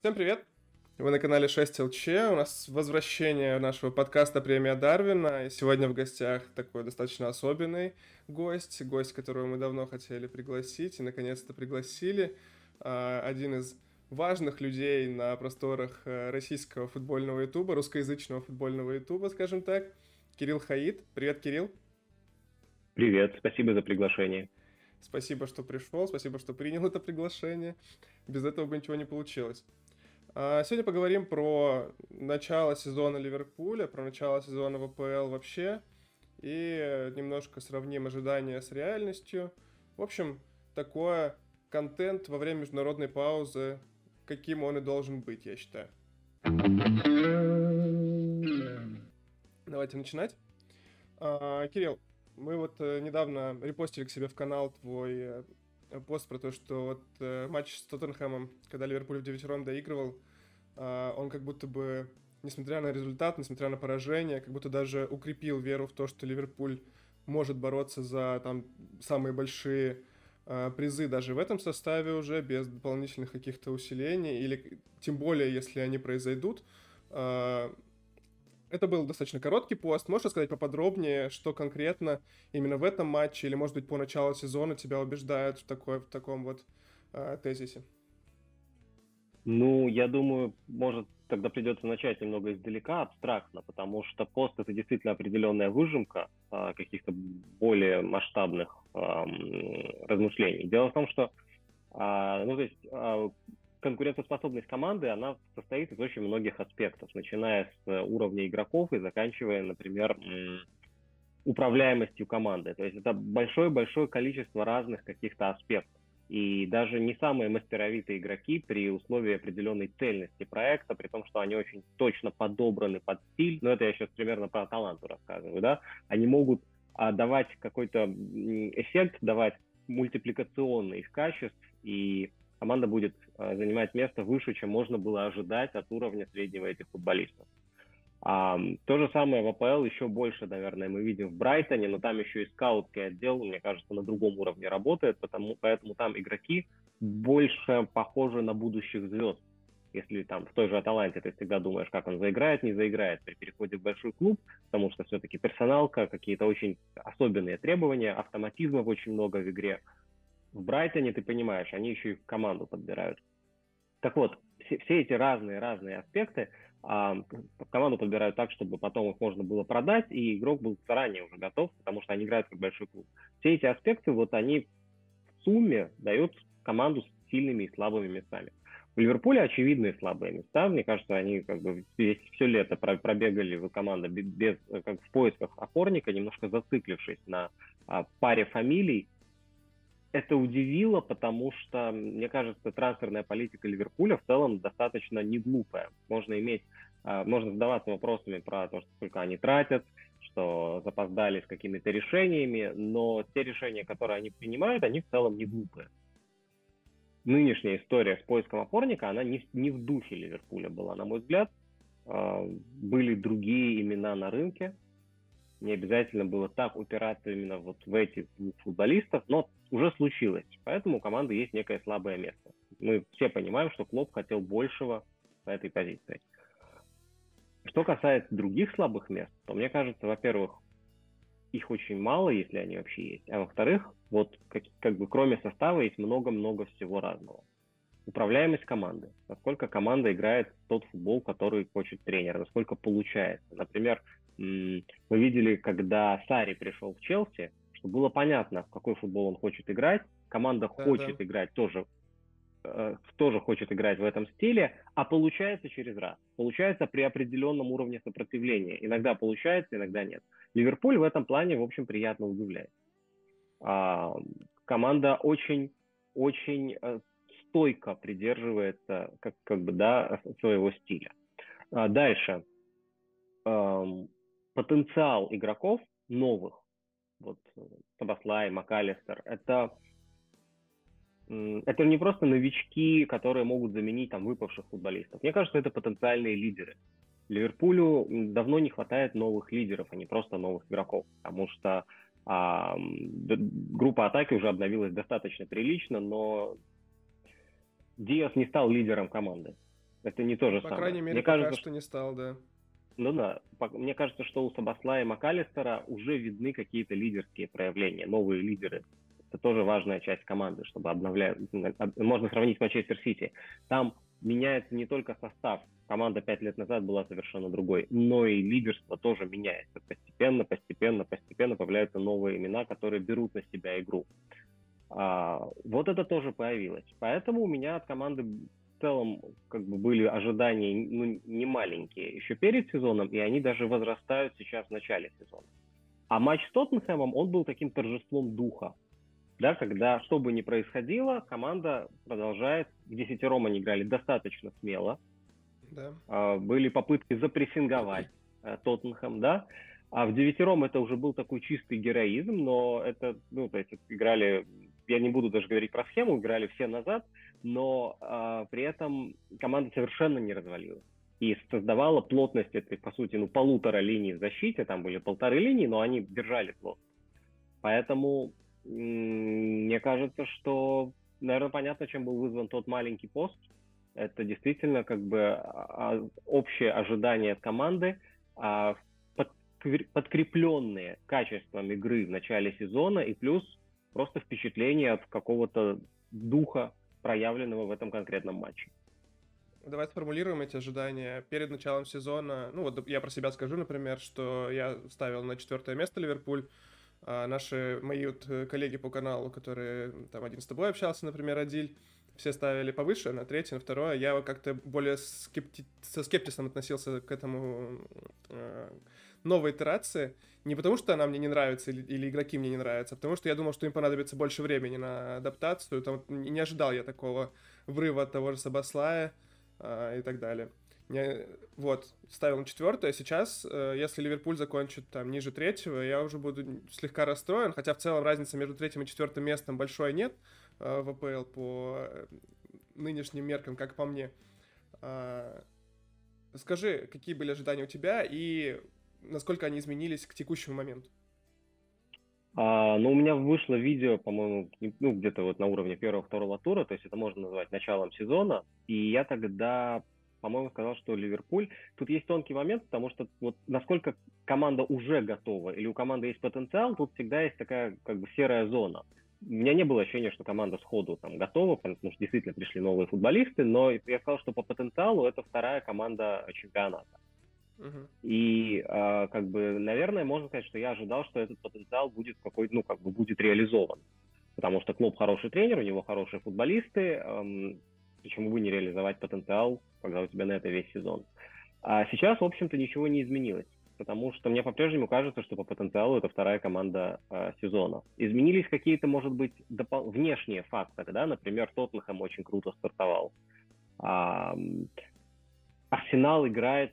Всем привет! Вы на канале 6LC, у нас возвращение нашего подкаста «Премия Дарвина», и сегодня в гостях такой достаточно особенный гость, гость, которого мы давно хотели пригласить, и наконец-то пригласили, а, один из важных людей на просторах э, российского футбольного ютуба, русскоязычного футбольного ютуба, скажем так, Кирилл Хаид. Привет, Кирилл! Привет, спасибо за приглашение. Спасибо, что пришел, спасибо, что принял это приглашение. Без этого бы ничего не получилось. А, сегодня поговорим про начало сезона Ливерпуля, про начало сезона ВПЛ вообще, и немножко сравним ожидания с реальностью. В общем, такой контент во время международной паузы, каким он и должен быть, я считаю. Давайте начинать. А, Кирилл, мы вот э, недавно репостили к себе в канал твой э, пост про то, что вот э, матч с Тоттенхэмом, когда Ливерпуль в девятером доигрывал, он как будто бы, несмотря на результат, несмотря на поражение, как будто даже укрепил веру в то, что Ливерпуль может бороться за там самые большие э, призы даже в этом составе уже, без дополнительных каких-то усилений, или тем более, если они произойдут. Э, это был достаточно короткий пост. Можешь сказать поподробнее, что конкретно именно в этом матче или, может быть, по началу сезона тебя убеждают в, такой, в таком вот э, тезисе? Ну, я думаю, может, тогда придется начать немного издалека, абстрактно, потому что пост это действительно определенная выжимка э, каких-то более масштабных э, размышлений. Дело в том, что э, ну, то есть, э, конкурентоспособность команды, она состоит из очень многих аспектов, начиная с уровня игроков и заканчивая, например, управляемостью команды. То есть это большое-большое количество разных каких-то аспектов. И даже не самые мастеровитые игроки при условии определенной цельности проекта, при том, что они очень точно подобраны под стиль, но это я сейчас примерно про таланту рассказываю, да, они могут а, давать какой-то эффект, давать мультипликационный из качеств, и команда будет э, занимать место выше, чем можно было ожидать от уровня среднего этих футболистов. А, то же самое в АПЛ еще больше, наверное, мы видим в Брайтоне, но там еще и скаутский отдел, мне кажется, на другом уровне работает, потому, поэтому там игроки больше похожи на будущих звезд. Если там в той же Аталанте ты всегда думаешь, как он заиграет, не заиграет при переходе в большой клуб, потому что все-таки персоналка, какие-то очень особенные требования, автоматизмов очень много в игре в Брайтоне, ты понимаешь, они еще и команду подбирают. Так вот, все, все эти разные-разные аспекты а, команду подбирают так, чтобы потом их можно было продать, и игрок был заранее уже готов, потому что они играют как большой клуб. Все эти аспекты, вот они в сумме дают команду с сильными и слабыми местами. У Ливерпуля очевидные слабые места. Мне кажется, они как бы весь, все лето пробегали команда без, как в поисках опорника, немножко зациклившись на а, паре фамилий, это удивило, потому что, мне кажется, трансферная политика Ливерпуля в целом достаточно не глупая. Можно иметь, а, можно задаваться вопросами про то, сколько они тратят, что запоздали с какими-то решениями, но те решения, которые они принимают, они в целом не глупые. Нынешняя история с поиском опорника, она не, не в духе Ливерпуля была, на мой взгляд. А, были другие имена на рынке, не обязательно было так упираться именно вот в этих футболистов, но уже случилось. Поэтому у команды есть некое слабое место. Мы все понимаем, что Клоп хотел большего по этой позиции. Что касается других слабых мест, то мне кажется, во-первых, их очень мало, если они вообще есть. А во-вторых, вот как, как бы кроме состава есть много-много всего разного. Управляемость команды. Насколько команда играет тот футбол, который хочет тренер. Насколько получается. Например, мы видели, когда Сари пришел в Челси, что было понятно, в какой футбол он хочет играть. Команда да, хочет да. играть тоже, э, тоже хочет играть в этом стиле, а получается через раз. Получается при определенном уровне сопротивления. Иногда получается, иногда нет. Ливерпуль в этом плане, в общем, приятно удивляет. А, команда очень, очень э, стойко придерживается, как, как бы, да, своего стиля. А, дальше. Эм, потенциал игроков новых, вот Табаслай, МакАлистер, это, это не просто новички, которые могут заменить там выпавших футболистов. Мне кажется, это потенциальные лидеры. Ливерпулю давно не хватает новых лидеров, а не просто новых игроков, потому что а, группа атаки уже обновилась достаточно прилично, но Диас не стал лидером команды. Это не то же По самое. крайней мере, Мне пока кажется, что не стал, да. Ну да, мне кажется, что у Сабасла и Макалистера уже видны какие-то лидерские проявления, новые лидеры. Это тоже важная часть команды, чтобы обновлять. Можно сравнить с Манчестер Сити. Там меняется не только состав, команда пять лет назад была совершенно другой, но и лидерство тоже меняется. Постепенно, постепенно, постепенно появляются новые имена, которые берут на себя игру. А, вот это тоже появилось. Поэтому у меня от команды в целом как бы были ожидания ну, не маленькие еще перед сезоном, и они даже возрастают сейчас в начале сезона. А матч с Тоттенхэмом, он был таким торжеством духа. Да, когда что бы ни происходило, команда продолжает, в десятером они играли достаточно смело. Да. А, были попытки запрессинговать э, Тоттенхэм, да. А в девятером это уже был такой чистый героизм, но это, ну, то есть играли, я не буду даже говорить про схему, играли все назад, но э, при этом команда совершенно не развалилась. И создавала плотность этой, по сути, ну, полутора линий в защите, там были полторы линии, но они держали плотность. Поэтому мне кажется, что, наверное, понятно, чем был вызван тот маленький пост. Это действительно как бы а, общее ожидание от команды, а, подкрепленные качеством игры в начале сезона и плюс просто впечатление от какого-то духа проявленного в этом конкретном матче. Давай сформулируем эти ожидания перед началом сезона. Ну вот я про себя скажу, например, что я ставил на четвертое место Ливерпуль. А наши мои вот э, коллеги по каналу, которые там один с тобой общался, например, Адиль, все ставили повыше, на третье, на второе. Я как-то более скепти... со скептисом относился к этому э, новой итерации. Не потому, что она мне не нравится или, или игроки мне не нравятся, а потому что я думал, что им понадобится больше времени на адаптацию. Там, не ожидал я такого врыва от того же Сабаслая э, и так далее. Не, вот, ставил на четвертое. Сейчас, э, если Ливерпуль закончит там ниже третьего, я уже буду слегка расстроен, хотя в целом разница между третьим и четвертым местом большой нет э, в АПЛ по э, нынешним меркам, как по мне. Э, скажи, какие были ожидания у тебя и насколько они изменились к текущему моменту? А, ну, у меня вышло видео, по-моему, ну, где-то вот на уровне первого-второго тура, то есть это можно назвать началом сезона, и я тогда, по-моему, сказал, что Ливерпуль... Тут есть тонкий момент, потому что вот насколько команда уже готова или у команды есть потенциал, тут всегда есть такая как бы серая зона. У меня не было ощущения, что команда сходу там готова, потому что действительно пришли новые футболисты, но я сказал, что по потенциалу это вторая команда чемпионата. И э, как бы, наверное, можно сказать, что я ожидал, что этот потенциал будет какой ну, как бы будет реализован. Потому что клуб хороший тренер, у него хорошие футболисты. Эм, почему бы не реализовать потенциал, когда у тебя на это весь сезон? А сейчас, в общем-то, ничего не изменилось. Потому что мне по-прежнему кажется, что по потенциалу это вторая команда э, сезона. Изменились какие-то, может быть, допол- внешние факторы, да, например, Тоттенхэм очень круто стартовал. А, Арсенал играет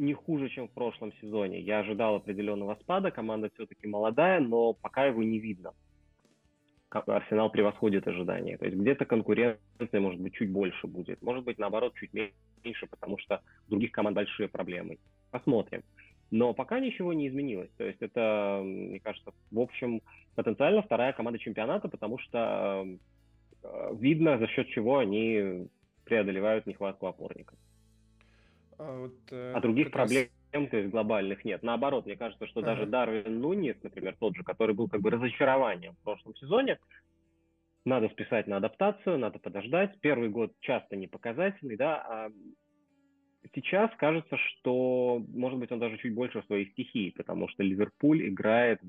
не хуже, чем в прошлом сезоне. Я ожидал определенного спада, команда все-таки молодая, но пока его не видно. Арсенал превосходит ожидания. То есть где-то конкуренция, может быть, чуть больше будет. Может быть, наоборот, чуть меньше, потому что у других команд большие проблемы. Посмотрим. Но пока ничего не изменилось. То есть это, мне кажется, в общем, потенциально вторая команда чемпионата, потому что э, видно, за счет чего они преодолевают нехватку опорников. А, вот, э, а других проблем, то есть глобальных нет. Наоборот, мне кажется, что ага. даже Дарвин Нунис, например, тот же, который был как бы разочарованием в прошлом сезоне, надо списать на адаптацию, надо подождать. Первый год часто не показательный, да, а сейчас кажется, что, может быть, он даже чуть больше в своей стихии, потому что Ливерпуль играет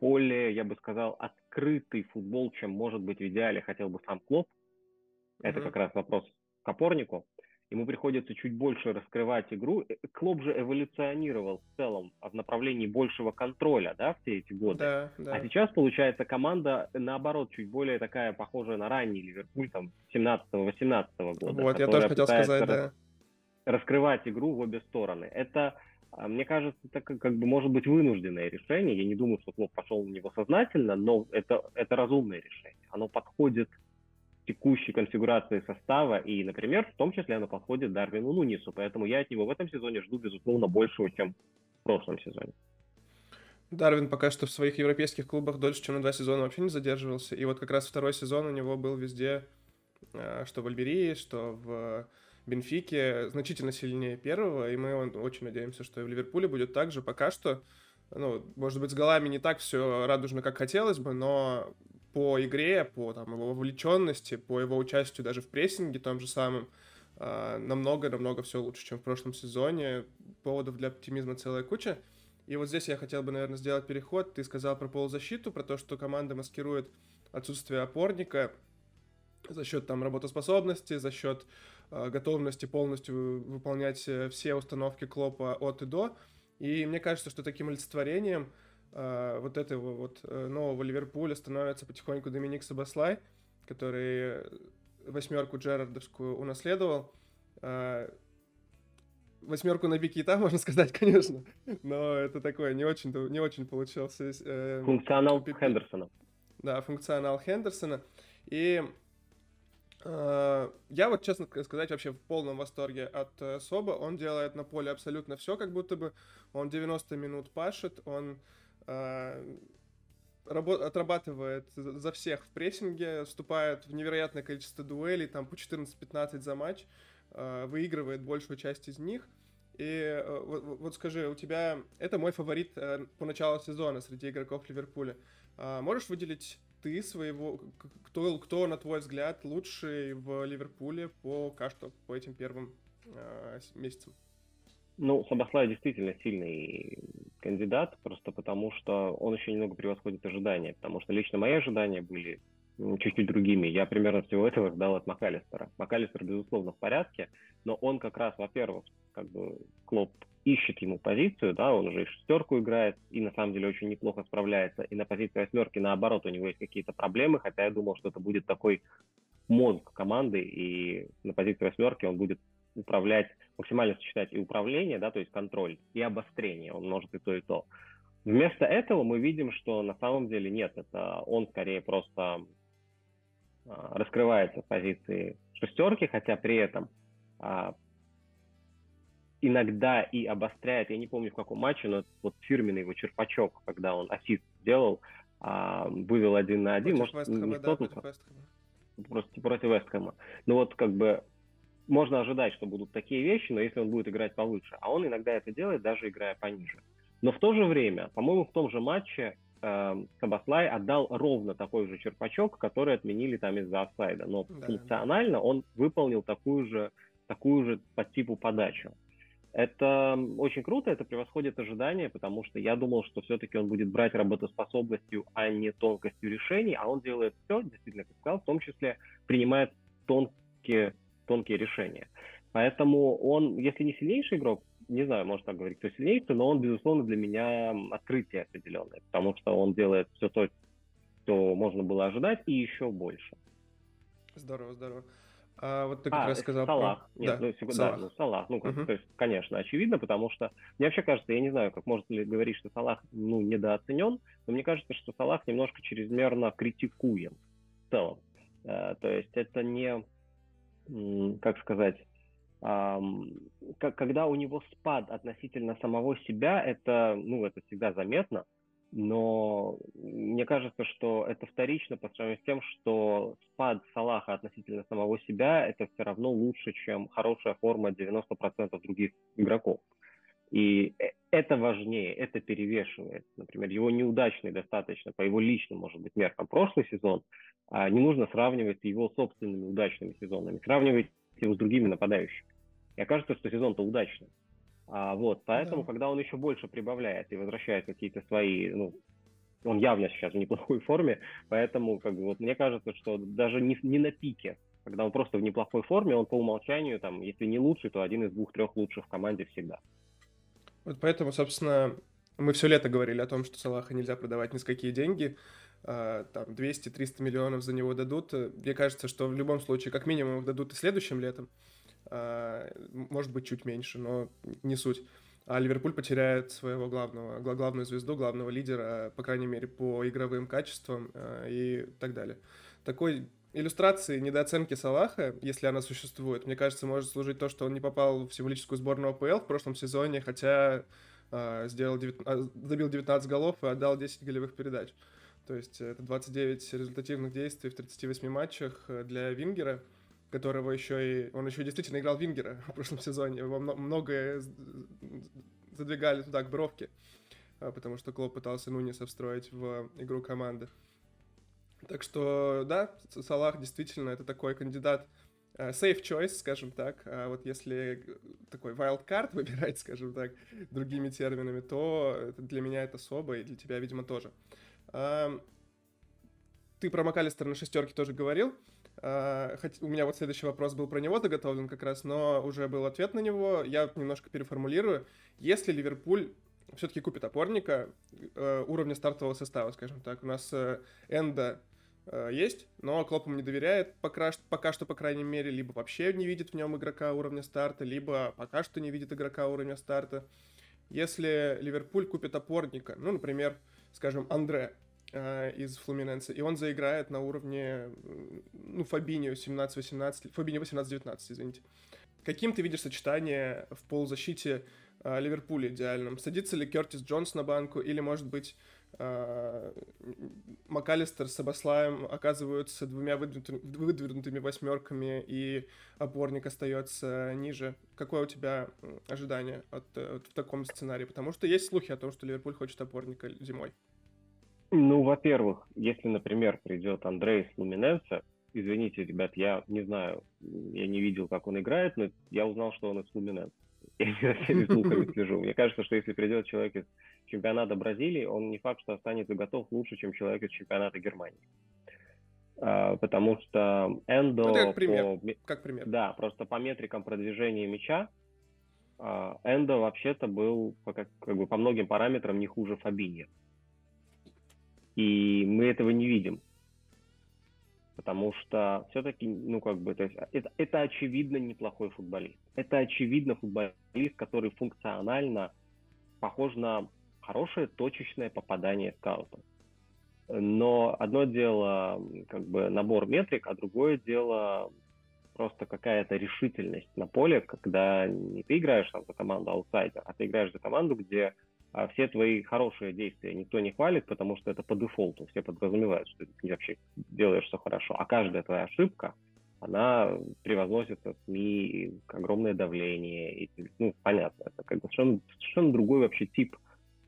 более, я бы сказал, открытый футбол, чем может быть в идеале хотел бы сам Клоп. Mm-hmm. Это как раз вопрос к опорнику ему приходится чуть больше раскрывать игру. Э, Клоп же эволюционировал в целом в направлении большего контроля, да, все эти годы. Да, да. А сейчас, получается, команда, наоборот, чуть более такая похожая на ранний Ливерпуль, там, 17-18 года. Вот, я тоже хотел сказать, да. Раскрывать игру в обе стороны. Это, а, мне кажется, это как, как бы может быть вынужденное решение. Я не думаю, что Клоп пошел на него сознательно, но это, это разумное решение. Оно подходит текущей конфигурации состава, и, например, в том числе она подходит Дарвину Нунису, поэтому я от него в этом сезоне жду, безусловно, большего, чем в прошлом сезоне. Дарвин пока что в своих европейских клубах дольше, чем на два сезона вообще не задерживался, и вот как раз второй сезон у него был везде, а, что в Альберии, что в Бенфики значительно сильнее первого, и мы очень надеемся, что и в Ливерпуле будет так же. Пока что, ну, может быть, с голами не так все радужно, как хотелось бы, но по игре, по там, его вовлеченности, по его участию даже в прессинге том же самом, намного-намного все лучше, чем в прошлом сезоне. Поводов для оптимизма целая куча. И вот здесь я хотел бы, наверное, сделать переход. Ты сказал про полузащиту, про то, что команда маскирует отсутствие опорника за счет там работоспособности, за счет э, готовности полностью выполнять э, все установки Клопа от и до. И мне кажется, что таким олицетворением вот этого вот э, нового Ливерпуля становится потихоньку Доминик Сабаслай, который восьмерку Джерардовскую унаследовал. Э, восьмерку на Бикита, можно сказать, конечно, но это такое не очень, не очень получился. Э, функционал пи- Хендерсона. Да, функционал Хендерсона. И э, я вот, честно сказать, вообще в полном восторге от э, Соба. Он делает на поле абсолютно все, как будто бы он 90 минут пашет, он э, отрабатывает за всех в прессинге, вступает в невероятное количество дуэлей, там по 14-15 за матч. Э, выигрывает большую часть из них. И э, вот, вот скажи, у тебя это мой фаворит э, по началу сезона среди игроков Ливерпуля. А можешь выделить ты своего, кто, кто на твой взгляд лучший в Ливерпуле по пока по этим первым э, месяцам? Ну, Сабаслай действительно сильный кандидат, просто потому что он еще немного превосходит ожидания, потому что лично мои ожидания были чуть-чуть другими. Я примерно всего этого ждал от МакАлистера. МакАлистер, безусловно, в порядке, но он как раз, во-первых, как бы Клоп ищет ему позицию, да, он уже и шестерку играет, и на самом деле очень неплохо справляется, и на позиции восьмерки, наоборот, у него есть какие-то проблемы, хотя я думал, что это будет такой мозг команды, и на позиции восьмерки он будет управлять, максимально сочетать и управление, да, то есть контроль, и обострение, он может и то, и то. Вместо этого мы видим, что на самом деле нет, это он скорее просто а, раскрывается в позиции шестерки, хотя при этом а, иногда и обостряет, я не помню в каком матче, но вот фирменный его черпачок, когда он ассист сделал, а, вывел один на один, против может, Вестхэма, не да, против Просто против Вестхэма. Ну вот как бы можно ожидать, что будут такие вещи, но если он будет играть повыше, а он иногда это делает, даже играя пониже. Но в то же время, по-моему, в том же матче э, Сабаслай отдал ровно такой же черпачок, который отменили там из-за офсайда. Но да. функционально он выполнил такую же, такую же по типу подачу. Это очень круто, это превосходит ожидания, потому что я думал, что все-таки он будет брать работоспособностью, а не тонкостью решений, а он делает все, действительно, как сказал, в том числе принимает тонкие, тонкие решения. Поэтому он, если не сильнейший игрок, не знаю, можно так говорить, кто сильнейший, но он, безусловно, для меня открытие определенное, потому что он делает все то, что можно было ожидать, и еще больше. Здорово, здорово. А вот ты как а, раз сказал Салах. Про... Нет, да, ну, Салах. Да, ну, Салах. Ну, uh-huh. то есть, конечно, очевидно, потому что мне вообще кажется, я не знаю, как можно ли говорить, что Салах ну, недооценен, но мне кажется, что Салах немножко чрезмерно критикуем в целом. Uh, то есть это не, как сказать, когда у него спад относительно самого себя, это, ну, это всегда заметно, но мне кажется, что это вторично по сравнению с тем, что спад Салаха относительно самого себя это все равно лучше, чем хорошая форма 90% других игроков. И э, это важнее, это перевешивает. Например, его неудачный достаточно, по его личным, может быть, меркам, прошлый сезон, а не нужно сравнивать с его собственными удачными сезонами. Сравнивать его с другими нападающими. И окажется, что сезон-то удачный. А, вот, поэтому, да. когда он еще больше прибавляет и возвращает какие-то свои, ну, он явно сейчас в неплохой форме, поэтому, как бы, вот мне кажется, что даже не, не на пике, когда он просто в неплохой форме, он по умолчанию, там, если не лучший, то один из двух-трех лучших в команде всегда. Вот поэтому, собственно, мы все лето говорили о том, что Салаха нельзя продавать ни с какие деньги, а, там 200-300 миллионов за него дадут. Мне кажется, что в любом случае, как минимум, их дадут и следующим летом. А, может быть, чуть меньше, но не суть. А Ливерпуль потеряет своего главного, главную звезду, главного лидера, по крайней мере, по игровым качествам а, и так далее. Такой иллюстрации недооценки Салаха, если она существует, мне кажется, может служить то, что он не попал в символическую сборную АПЛ в прошлом сезоне, хотя э, сделал 9, забил 19 голов и отдал 10 голевых передач. То есть это 29 результативных действий в 38 матчах для Вингера – которого еще и... Он еще действительно играл Вингера в прошлом сезоне. Его многое задвигали туда к бровке, а, потому что Клоп пытался Нуниса встроить в игру команды. Так что, да, Салах действительно это такой кандидат, uh, safe choice, скажем так. А вот если такой wild card выбирать, скажем так, другими терминами, то для меня это особо, и для тебя, видимо, тоже. Ты про МакАлистера на шестерке тоже говорил. Хоть у меня вот следующий вопрос был про него заготовлен как раз, но уже был ответ на него. Я немножко переформулирую. Если Ливерпуль все-таки купит опорника uh, уровня стартового состава, скажем так, у нас Энда Э, есть, но Клоп не доверяет пока, пока что, по крайней мере, либо вообще не видит в нем игрока уровня старта, либо пока что не видит игрока уровня старта. Если Ливерпуль купит опорника, ну, например, скажем, Андре э, из Флуминенса, и он заиграет на уровне, ну, Фабинio 17-18, Фабинio 18-19, извините. Каким ты видишь сочетание в полузащите э, Ливерпуля идеальным? Садится ли Кертис Джонс на банку, или, может быть, МакАлистер с Абаслаем оказываются двумя выдвинутыми, выдвинутыми восьмерками, и опорник остается ниже. Какое у тебя ожидание от, от, в таком сценарии? Потому что есть слухи о том, что Ливерпуль хочет опорника зимой. Ну, во-первых, если, например, придет Андрей с Луминенса, извините, ребят, я не знаю, я не видел, как он играет, но я узнал, что он из Луминенса. Я не за всеми слухами слежу. Мне кажется, что если придет человек из чемпионата Бразилии, он не факт, что останется готов лучше, чем человек из чемпионата Германии. А, потому что Эндо... Ну, как пример. По, как пример. Да, просто по метрикам продвижения мяча а, Эндо вообще-то был по, как, как бы по многим параметрам не хуже Фабиньо. И мы этого не видим. Потому что все-таки, ну, как бы, то есть, это, это очевидно неплохой футболист. Это очевидно футболист, который функционально похож на хорошее точечное попадание скаута. Но одно дело как бы набор метрик, а другое дело просто какая-то решительность на поле, когда не ты играешь там за команду аутсайдер, а ты играешь за команду, где а, все твои хорошие действия никто не хвалит, потому что это по дефолту. Все подразумевают, что ты вообще делаешь все хорошо. А каждая твоя ошибка, она превозносится СМИ, огромное давление. И, ну, понятно, это как бы совершенно, совершенно другой вообще тип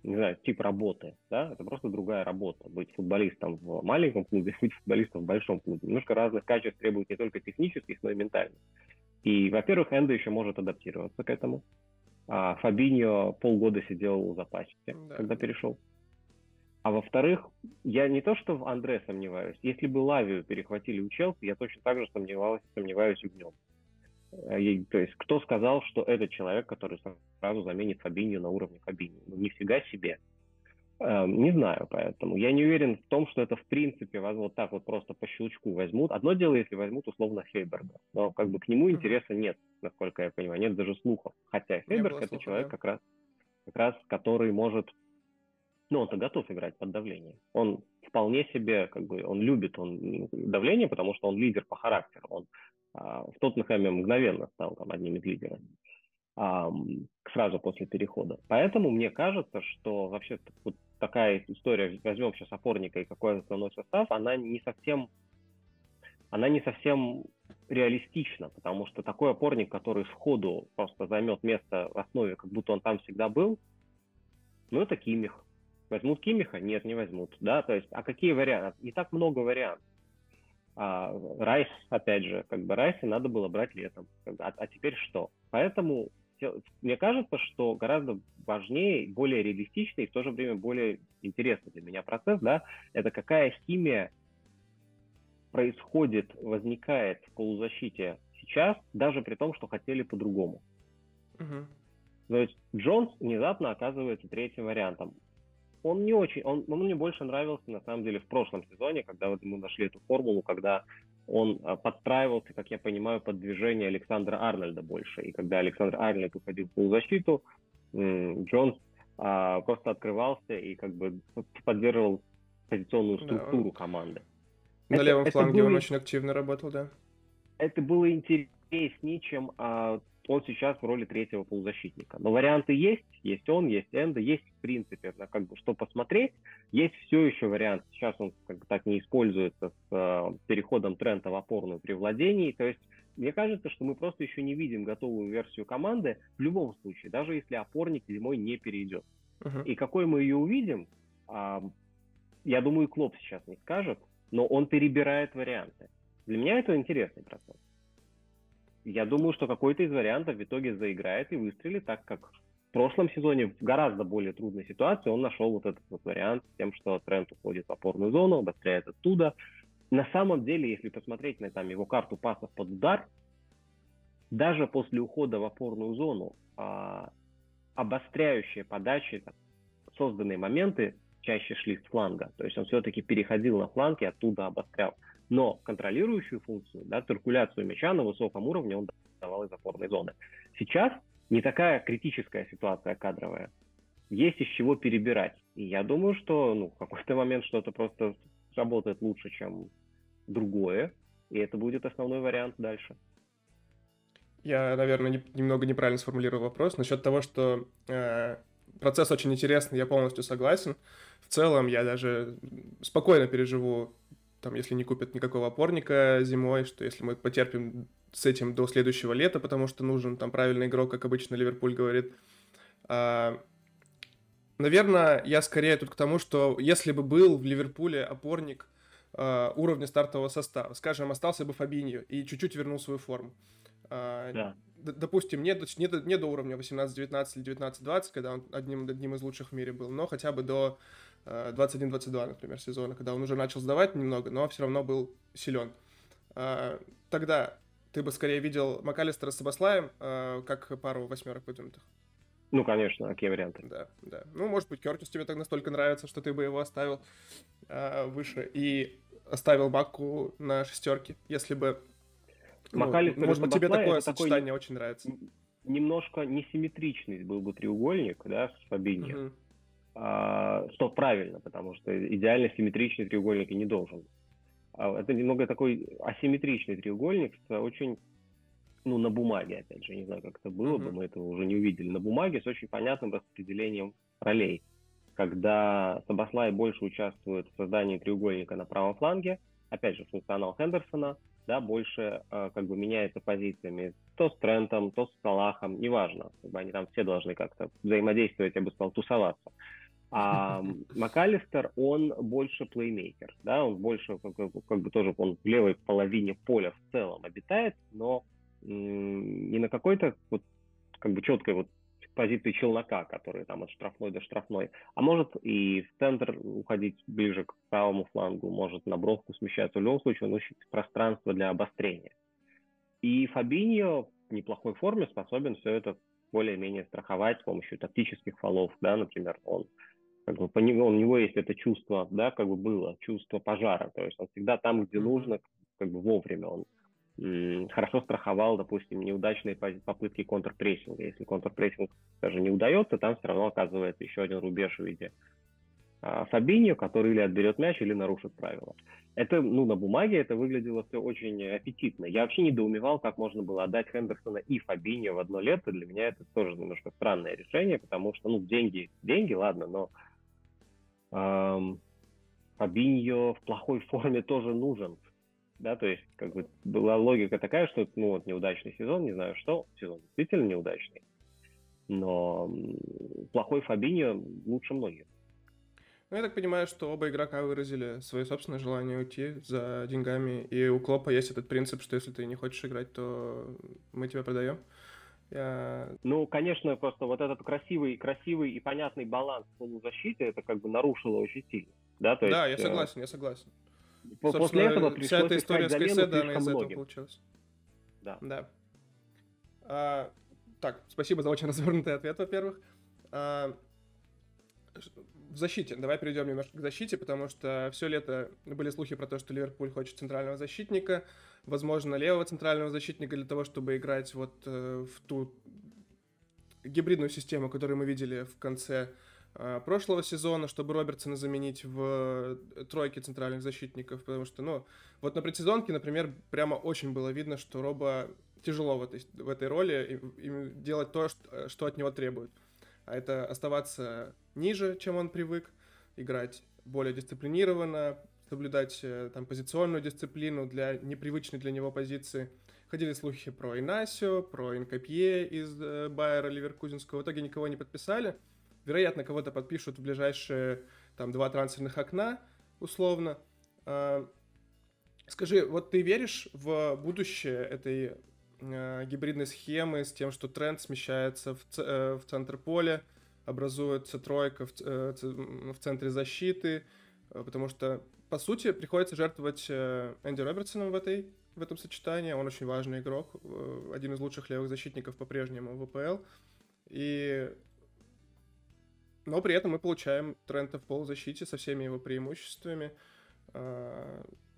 не знаю, тип работы, да, это просто другая работа. Быть футболистом в маленьком клубе, быть футболистом в большом клубе. Немножко разных качеств требует не только технических, но и ментальных. И, во-первых, Энда еще может адаптироваться к этому. А Фабиньо полгода сидел в запасике, да. когда перешел. А во-вторых, я не то что в Андре сомневаюсь. Если бы Лавию перехватили у Челси, я точно так же сомневался, сомневаюсь и в нем. Э, то есть кто сказал, что это человек, который сразу заменит Фабинью на уровне Фабинью? Ну, нифига себе. Эм, не знаю, поэтому я не уверен в том, что это в принципе вот так вот просто по щелчку возьмут. Одно дело, если возьмут условно Хейберга, но как бы к нему интереса нет, насколько я понимаю, нет даже слухов. Хотя Хейберг это слуха, человек да. как раз, как раз, который может, ну он-то готов играть под давлением. Он вполне себе, как бы, он любит он давление, потому что он лидер по характеру. Он а, в Тоттенхэме мгновенно стал там одним из лидеров сразу после перехода. Поэтому мне кажется, что вообще вот такая история, возьмем сейчас опорника и какой основной состав, она не совсем, она не совсем реалистична, потому что такой опорник, который сходу просто займет место в основе, как будто он там всегда был, ну это Кимих. Возьмут Кимиха? Нет, не возьмут. Да, то есть, а какие варианты? Не так много вариантов. А, Райс, опять же, как бы Райса надо было брать летом. А, а теперь что? Поэтому мне кажется, что гораздо важнее, более реалистичный и в то же время более интересный для меня процесс, да, это какая химия происходит, возникает в полузащите сейчас, даже при том, что хотели по-другому. Uh-huh. То есть Джонс внезапно оказывается третьим вариантом он не очень, он, он мне больше нравился на самом деле в прошлом сезоне, когда вот мы нашли эту формулу, когда он а, подстраивался, как я понимаю, под движение Александра Арнольда больше. И когда Александр Арнольд уходил в полузащиту, Джонс а, просто открывался и как бы поддерживал позиционную структуру да, он... команды. На это, левом это фланге было... он очень активно работал, да. Это было интереснее, чем а, он сейчас в роли третьего полузащитника. Но варианты есть, есть он, есть Энда, есть в принципе, на как бы что посмотреть. Есть все еще вариант, сейчас он как бы так не используется с э, переходом тренда в опорную при владении, то есть мне кажется, что мы просто еще не видим готовую версию команды в любом случае, даже если опорник зимой не перейдет. Uh-huh. И какой мы ее увидим, а, я думаю, Клоп сейчас не скажет, но он перебирает варианты. Для меня это интересный процесс. Я думаю, что какой-то из вариантов в итоге заиграет и выстрелит, так как в прошлом сезоне в гораздо более трудной ситуации он нашел вот этот вот вариант с тем, что тренд уходит в опорную зону, обостряет оттуда. На самом деле, если посмотреть на там, его карту пасов под удар, даже после ухода в опорную зону а, обостряющие подачи, созданные моменты чаще шли с фланга. То есть он все-таки переходил на фланг и оттуда обострял. Но контролирующую функцию, да, циркуляцию мяча на высоком уровне он давал из опорной зоны. Сейчас не такая критическая ситуация кадровая. Есть из чего перебирать. И я думаю, что ну, в какой-то момент что-то просто работает лучше, чем другое. И это будет основной вариант дальше. Я, наверное, не, немного неправильно сформулировал вопрос. Насчет того, что э, процесс очень интересный, я полностью согласен. В целом, я даже спокойно переживу там, если не купят никакого опорника зимой, что если мы потерпим с этим до следующего лета, потому что нужен там правильный игрок, как обычно Ливерпуль говорит. А, наверное, я скорее тут к тому, что если бы был в Ливерпуле опорник а, уровня стартового состава, скажем, остался бы Фабиньо и чуть-чуть вернул свою форму. А, да. Допустим, не до, не, до, не до уровня 18-19 или 19-20, когда он одним, одним из лучших в мире был, но хотя бы до 21-22, например, сезона, когда он уже начал сдавать немного, но все равно был силен. А, тогда ты бы скорее видел МакАлистера с Сабаслаем а, как пару восьмерок выдвинутых. Ну, конечно, какие варианты. Да, да. Ну, может быть, Кертис тебе так настолько нравится, что ты бы его оставил а, выше и оставил Баку на шестерке, если бы... Ну, может быть, тебе такое сочетание такой... очень нравится. Немножко несимметричный был бы треугольник, да, с Фабини. Угу что правильно, потому что идеально симметричный треугольник и не должен. А это немного такой асимметричный треугольник с очень, ну, на бумаге, опять же, не знаю, как это было бы, мы этого уже не увидели, на бумаге с очень понятным распределением ролей. Когда Сабаслай больше участвует в создании треугольника на правом фланге, опять же, функционал Хендерсона, да, больше э, как бы меняется позициями то с Трентом, то с Салахом, неважно, как бы они там все должны как-то взаимодействовать, я бы сказал, тусоваться. А МакАлистер, он больше плеймейкер, да, он больше, как, как бы тоже, он в левой половине поля в целом обитает, но не на какой-то вот как бы четкой вот позиции челнока, который там от штрафной до штрафной, а может и в центр уходить ближе к правому флангу, может на бровку смещаться. В любом случае он ищет пространство для обострения. И Фабиньо в неплохой форме способен все это более-менее страховать с помощью тактических фолов, да, например, он как бы, у него есть это чувство, да, как бы было, чувство пожара, то есть он всегда там, где нужно, как бы вовремя он хорошо страховал, допустим, неудачные попытки контрпрессинга. Если контрпрессинг даже не удается, там все равно оказывается еще один рубеж в виде а, Фабиньо, который или отберет мяч, или нарушит правила. Это, ну, на бумаге это выглядело все очень аппетитно. Я вообще недоумевал, как можно было отдать Хендерсона и Фабиньо в одно лето. Для меня это тоже немножко странное решение, потому что, ну, деньги, деньги, ладно, но Фабиньо в плохой форме тоже нужен. Да, то есть, как бы была логика такая, что, ну, вот неудачный сезон, не знаю что, сезон действительно неудачный, но плохой Фабиньо лучше многих. Ну, я так понимаю, что оба игрока выразили свое собственное желание уйти за деньгами, и у Клопа есть этот принцип, что если ты не хочешь играть, то мы тебя продаем. Я... Ну, конечно, просто вот этот красивый, красивый и понятный баланс полузащиты, это как бы нарушило очень сильно. Да, то да есть, я э, согласен, я согласен. После Собственно, этого вся эта история с Кайседо, она из этого получилась. Да. Да. А, так, спасибо за очень развернутый ответ, во-первых. А, в защите. Давай перейдем немножко к защите, потому что все лето были слухи про то, что Ливерпуль хочет центрального защитника, возможно, левого центрального защитника для того, чтобы играть вот э, в ту гибридную систему, которую мы видели в конце э, прошлого сезона, чтобы Робертсона заменить в э, тройке центральных защитников, потому что, ну, вот на предсезонке, например, прямо очень было видно, что Роба тяжело в этой, в этой роли и, и делать то, что, что от него требуют а это оставаться ниже, чем он привык, играть более дисциплинированно, соблюдать э, там позиционную дисциплину для непривычной для него позиции. ходили слухи про Инасио, про Инкопье из э, Байера Ливеркузинского. В итоге никого не подписали. Вероятно, кого-то подпишут в ближайшие там два трансферных окна, условно. А, скажи, вот ты веришь в будущее этой гибридной схемы с тем, что тренд смещается в, э, в центр поля, образуется тройка в, э, в центре защиты, э, потому что, по сути, приходится жертвовать э, Энди Робертсоном в, этой, в этом сочетании. Он очень важный игрок, э, один из лучших левых защитников по-прежнему в ВПЛ. И но при этом мы получаем Трента в полузащите со всеми его преимуществами.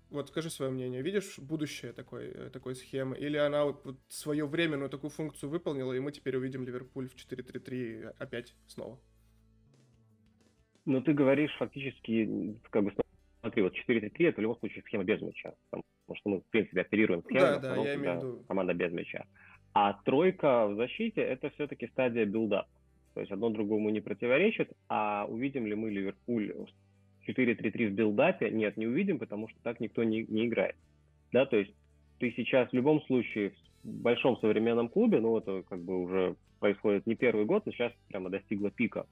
Вот скажи свое мнение. Видишь будущее такой, э, такой схемы? Или она вот, вот свою временную такую функцию выполнила, и мы теперь увидим Ливерпуль в 4-3-3 опять снова? Ну, ты говоришь фактически, как бы, смотри, вот 4-3-3 это в любом случае схема без мяча. Потому что мы, в принципе, оперируем схемой, да, да, я имею в виду. команда без мяча. А тройка в защите это все-таки стадия билда. То есть одно другому не противоречит. А увидим ли мы Ливерпуль 4-3-3 в билдапе? Нет, не увидим, потому что так никто не, не играет. Да, то есть ты сейчас в любом случае в большом современном клубе, ну это как бы уже происходит не первый год, но сейчас прямо достигла пика.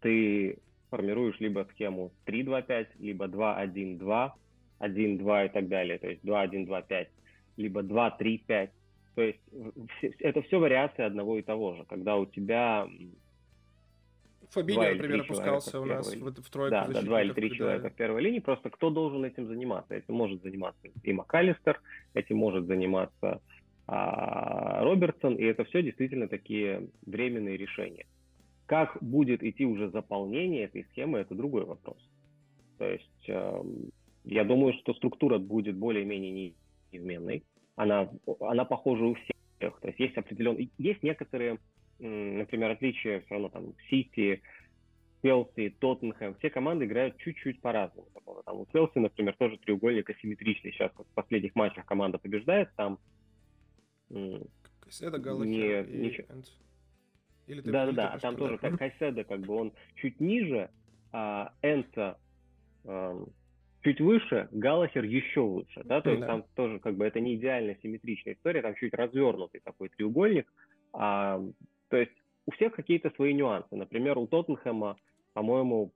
Ты формируешь либо схему 3-2-5, либо 2-1-2, 1-2 и так далее, то есть 2-1-2-5, либо 2-3-5. То есть это все вариации одного и того же, когда у тебя Фабини, например, опускался у нас в, в тройку Да, да, два или три человека в первой линии. Просто кто должен этим заниматься? Этим может заниматься и МакАлистер, этим может заниматься а, Робертсон, и это все действительно такие временные решения. Как будет идти уже заполнение этой схемы, это другой вопрос. То есть э, я думаю, что структура будет более-менее неизменной она, она похожа у всех. То есть есть определенные, есть некоторые, например, отличия все равно там Сити, Челси, Тоттенхэм, все команды играют чуть-чуть по-разному. Там у Челси, например, тоже треугольник асимметричный. Сейчас в последних матчах команда побеждает, там Кайседа, не, и. Или да, да, да, там тоже как Кайседа, как бы он чуть ниже, а Энца чуть выше, Галахер еще лучше, да, то есть там тоже как бы это не идеально симметричная история, там чуть развернутый такой треугольник, а, то есть у всех какие-то свои нюансы, например, у Тоттенхэма, по-моему,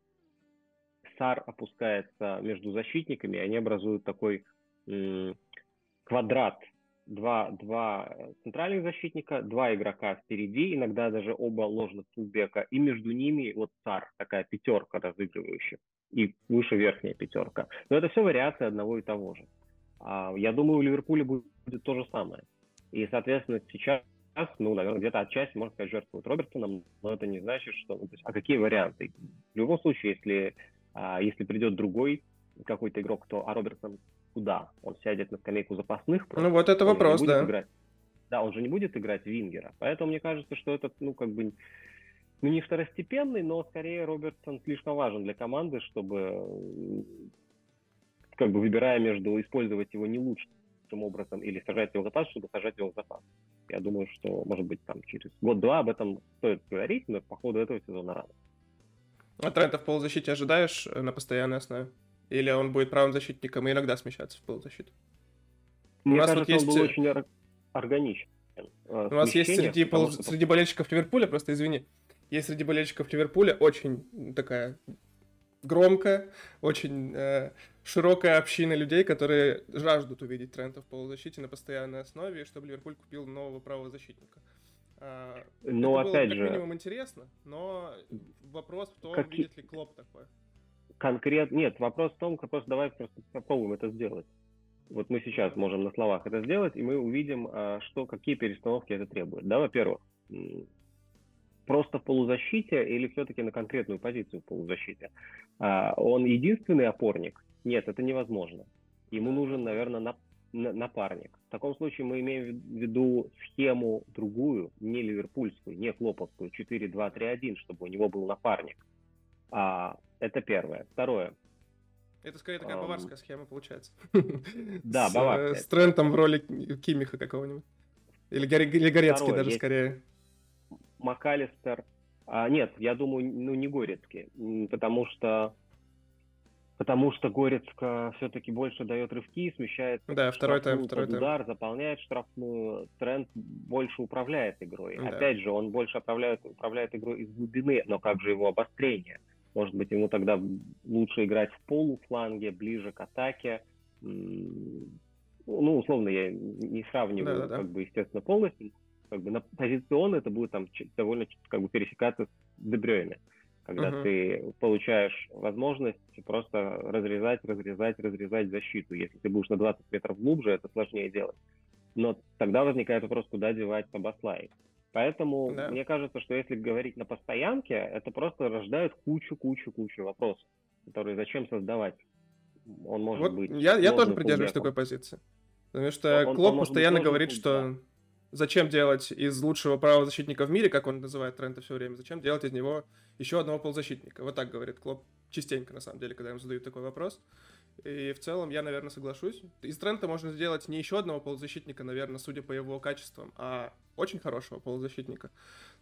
Сар опускается между защитниками, они образуют такой м- квадрат, два, два центральных защитника, два игрока впереди, иногда даже оба ложных фулбека, и между ними вот Сар, такая пятерка разыгрывающая и выше верхняя пятерка. Но это все вариации одного и того же. А, я думаю, у Ливерпуля будет то же самое. И, соответственно, сейчас, ну, наверное, где-то отчасти, можно сказать, жертвуют Робертсоном, но это не значит, что... Ну, то есть, а какие варианты? В любом случае, если, а, если придет другой какой-то игрок, то а Робертсон куда? Он сядет на скамейку запасных? Просто, ну, вот это вопрос, да. Играть. Да, он же не будет играть Вингера. Поэтому мне кажется, что это, ну, как бы ну, не второстепенный, но скорее Робертсон слишком важен для команды, чтобы, как бы выбирая между использовать его не лучшим образом или сажать его в запас, чтобы сажать его в запас. Я думаю, что, может быть, там через год-два об этом стоит говорить, но по ходу этого сезона рано. А Трента в полузащите ожидаешь на постоянной основе? Или он будет правым защитником и иногда смещаться в полузащиту? Мне У нас кажется, вот есть... он был очень органичен. У нас есть среди, пол... что... среди болельщиков Ливерпуля, просто извини, есть среди болельщиков Ливерпуля очень такая громкая, очень э, широкая община людей, которые жаждут увидеть Трента в полузащите на постоянной основе, чтобы Ливерпуль купил нового правого защитника. А, но это опять было, же... как минимум интересно, но вопрос в том, Какие... видит ли Клоп такое. Конкретно, нет, вопрос в том, просто давай просто попробуем это сделать. Вот мы сейчас можем на словах это сделать, и мы увидим, а, что, какие перестановки это требует. Да, во-первых, просто в полузащите или все-таки на конкретную позицию в полузащите? А, он единственный опорник? Нет, это невозможно. Ему нужен, наверное, на, на, напарник. В таком случае мы имеем в виду схему другую, не ливерпульскую, не хлоповскую, 4-2-3-1, чтобы у него был напарник. А, это первое. Второе. Это скорее такая баварская схема получается. Да, баварская. С Трентом в роли Кимиха какого-нибудь. Или Горецкий даже скорее. МакАлистер. А, нет, я думаю, ну не Горецкий, потому что Потому что Горецка все-таки больше дает рывки, смещается да, второй тайм, второй под удар, заполняет штрафную. Тренд больше управляет игрой. Да. Опять же, он больше управляет, управляет игрой из глубины, но как же его обострение? Может быть, ему тогда лучше играть в полуфланге, ближе к атаке. Ну, условно, я не сравниваю, да, да, да. как бы, естественно, полностью. Как бы на позиционно это будет там довольно как бы пересекаться с Дебрёйне когда uh-huh. ты получаешь возможность просто разрезать, разрезать, разрезать защиту. Если ты будешь на 20 метров глубже, это сложнее делать. Но тогда возникает вопрос, куда девать Сабаслай. Поэтому да. мне кажется, что если говорить на постоянке, это просто рождает кучу-кучу-кучу вопросов, которые зачем создавать. Он может вот быть... Я, я тоже придерживаюсь такой позиции. Потому что он, Клоп он постоянно говорит, что зачем делать из лучшего правозащитника в мире, как он называет Трента все время, зачем делать из него еще одного полузащитника? Вот так говорит Клоп частенько, на самом деле, когда им задают такой вопрос. И в целом я, наверное, соглашусь. Из Трента можно сделать не еще одного полузащитника, наверное, судя по его качествам, а очень хорошего полузащитника.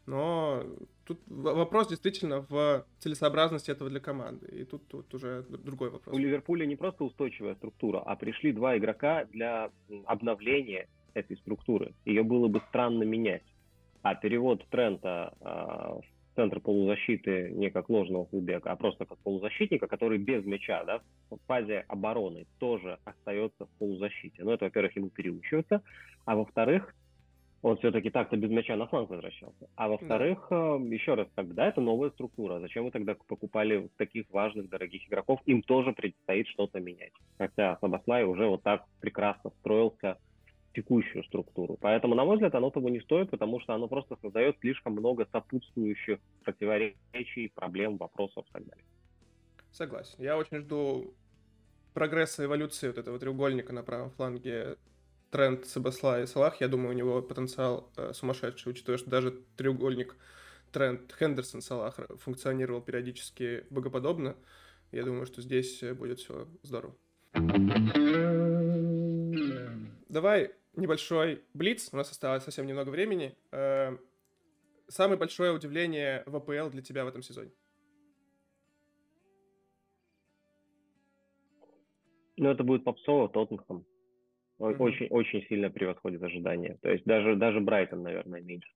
Но тут вопрос действительно в целесообразности этого для команды. И тут, тут уже другой вопрос. У Ливерпуля не просто устойчивая структура, а пришли два игрока для обновления этой структуры. Ее было бы странно менять. А перевод Трента э, в центр полузащиты не как ложного фулбека, а просто как полузащитника, который без мяча, да, в фазе обороны тоже остается в полузащите. Ну, это, во-первых, ему переучиваться, а во-вторых, он все-таки так-то без мяча на фланг возвращался. А во-вторых, да. Э, еще раз, тогда это новая структура. Зачем вы тогда покупали таких важных, дорогих игроков? Им тоже предстоит что-то менять. Хотя Сабаслай уже вот так прекрасно строился текущую структуру. Поэтому, на мой взгляд, оно того не стоит, потому что оно просто создает слишком много сопутствующих противоречий, проблем, вопросов и так далее. Согласен. Я очень жду прогресса эволюции вот этого треугольника на правом фланге тренд Сабасла и Салах. Я думаю, у него потенциал э, сумасшедший, учитывая, что даже треугольник тренд Хендерсон Салах функционировал периодически богоподобно. Я думаю, что здесь будет все здорово. Давай небольшой блиц, у нас осталось совсем немного времени. Э, самое большое удивление в АПЛ для тебя в этом сезоне? Ну, это будет попсово Тоттенхэм. Очень, mm-hmm. очень сильно превосходит ожидания. То есть даже, даже Брайтон, наверное, меньше.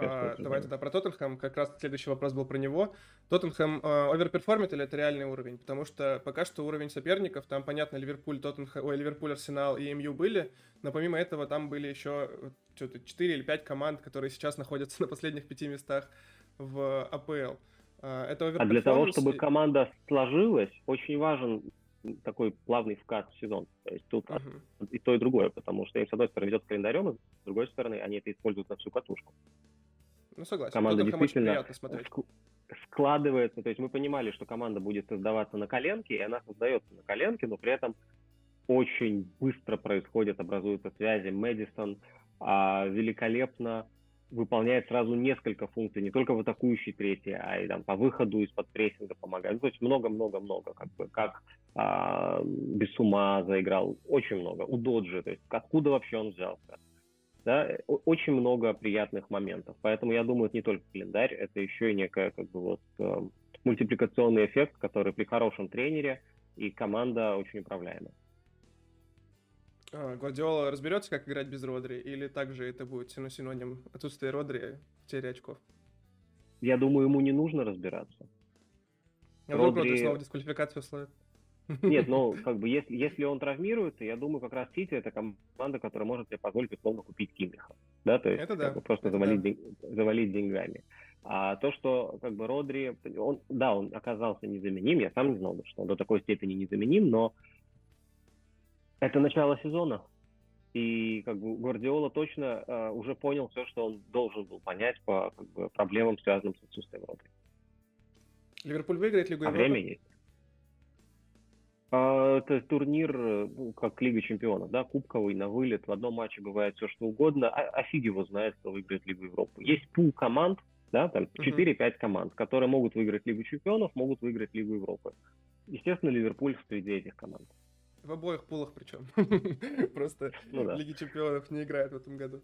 А, давай тогда про Тоттенхэм. Как раз следующий вопрос был про него. Тоттенхэм э, overperform ит или это реальный уровень? Потому что пока что уровень соперников, там, понятно, Ливерпуль, Тоттенхэм, ой, Ливерпуль, Арсенал и МЮ были, но помимо этого там были еще что-то 4 или 5 команд, которые сейчас находятся на последних пяти местах в АПЛ. А, это а для того, чтобы команда сложилась, очень важен такой плавный вкат в сезон. То есть тут uh-huh. и то, и другое, потому что им, с одной стороны, ведет календарем, с другой стороны, они это используют на всю катушку. Ну, согласен. Команда действительно складывается. То есть мы понимали, что команда будет создаваться на коленке, и она создается на коленке, но при этом очень быстро происходят, образуются связи. Мэдисон а, великолепно выполняет сразу несколько функций, не только в атакующей трети, а и там по выходу из-под прессинга помогает. Ну, то есть много-много-много, как бы, как а, без ума заиграл, очень много. У Доджи, то есть откуда вообще он взялся да, очень много приятных моментов. Поэтому я думаю, это не только календарь, это еще и некая как бы вот э, мультипликационный эффект, который при хорошем тренере и команда очень управляемая. А, Гвардиола разберется, как играть без Родри, или также это будет синоним отсутствия Родри, потери очков? Я думаю, ему не нужно разбираться. А вдруг Родри снова дисквалификацию условит? Нет, ну, как бы, если, если он травмируется, я думаю, как раз Сити это команда, которая может себе позволить условно купить Кимиха. Да, то есть это да. Как бы, просто это завалить, да. день, завалить деньгами. А то, что как бы Родри, он, да, он оказался незаменим, я сам не знал, что он до такой степени незаменим, но это начало сезона. И как бы Гвардиола точно uh, уже понял все, что он должен был понять по как бы, проблемам, связанным с отсутствием Родри. Ливерпуль выиграет Лигу а Европы? время есть. А, это турнир, ну, как Лига Чемпионов, да, кубковый, на вылет. В одном матче бывает все, что угодно. А, а фиг его знает, кто выиграет Лигу Европы. Есть пул команд, да, там 4-5 команд, которые могут выиграть Лигу Чемпионов, могут выиграть Лигу Европы. Естественно, Ливерпуль среди этих команд. В обоих пулах причем. Просто ну, да. Лиги Чемпионов не играет в этом году.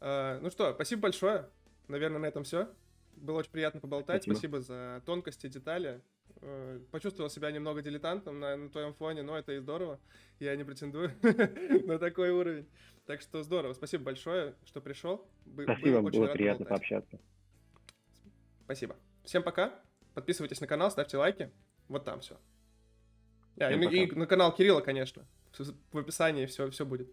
А, ну что, спасибо большое. Наверное, на этом все. Было очень приятно поболтать. Спасибо, спасибо за тонкости, детали. Э, почувствовал себя немного дилетантом на, на твоем фоне, но это и здорово. Я не претендую на такой уровень. Так что здорово. Спасибо большое, что пришел. Спасибо, было приятно пообщаться. Спасибо. Всем пока. Подписывайтесь на канал, ставьте лайки. Вот там все. А, и, и на канал Кирилла, конечно. В описании все, все будет.